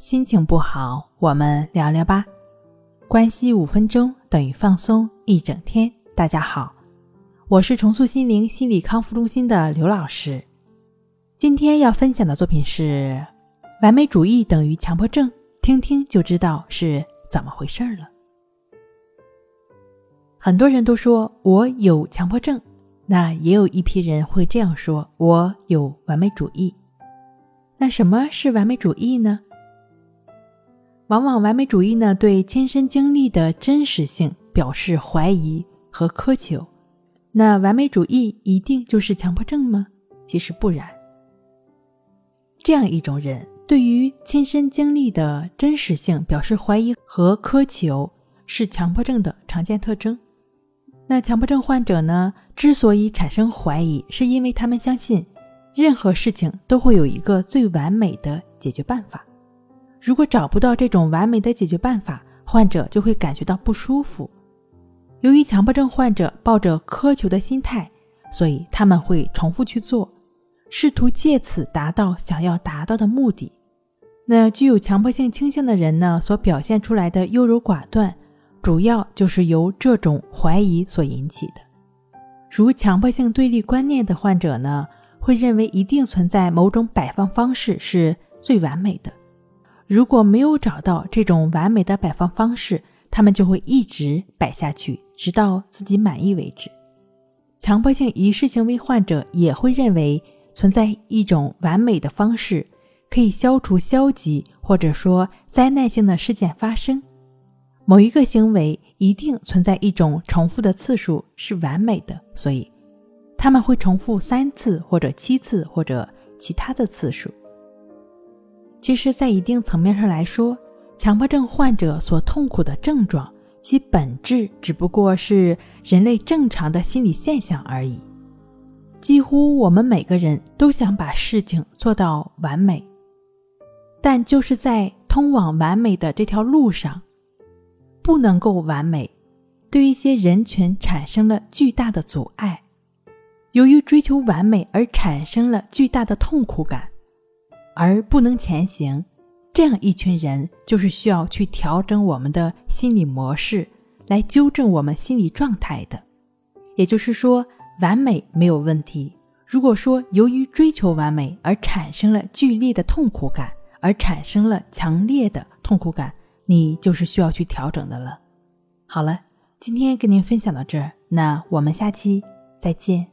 心情不好，我们聊聊吧。关系五分钟等于放松一整天。大家好，我是重塑心灵心理康复中心的刘老师。今天要分享的作品是《完美主义等于强迫症》，听听就知道是怎么回事了。很多人都说我有强迫症，那也有一批人会这样说：我有完美主义。那什么是完美主义呢？往往完美主义呢，对亲身经历的真实性表示怀疑和苛求。那完美主义一定就是强迫症吗？其实不然。这样一种人对于亲身经历的真实性表示怀疑和苛求，是强迫症的常见特征。那强迫症患者呢，之所以产生怀疑，是因为他们相信任何事情都会有一个最完美的解决办法。如果找不到这种完美的解决办法，患者就会感觉到不舒服。由于强迫症患者抱着苛求的心态，所以他们会重复去做，试图借此达到想要达到的目的。那具有强迫性倾向的人呢，所表现出来的优柔寡断，主要就是由这种怀疑所引起的。如强迫性对立观念的患者呢，会认为一定存在某种摆放方式是最完美的。如果没有找到这种完美的摆放方式，他们就会一直摆下去，直到自己满意为止。强迫性仪式行为患者也会认为存在一种完美的方式，可以消除消极或者说灾难性的事件发生。某一个行为一定存在一种重复的次数是完美的，所以他们会重复三次或者七次或者其他的次数。其实，在一定层面上来说，强迫症患者所痛苦的症状，其本质只不过是人类正常的心理现象而已。几乎我们每个人都想把事情做到完美，但就是在通往完美的这条路上，不能够完美，对一些人群产生了巨大的阻碍。由于追求完美而产生了巨大的痛苦感。而不能前行，这样一群人就是需要去调整我们的心理模式，来纠正我们心理状态的。也就是说，完美没有问题。如果说由于追求完美而产生了剧烈的痛苦感，而产生了强烈的痛苦感，你就是需要去调整的了。好了，今天跟您分享到这儿，那我们下期再见。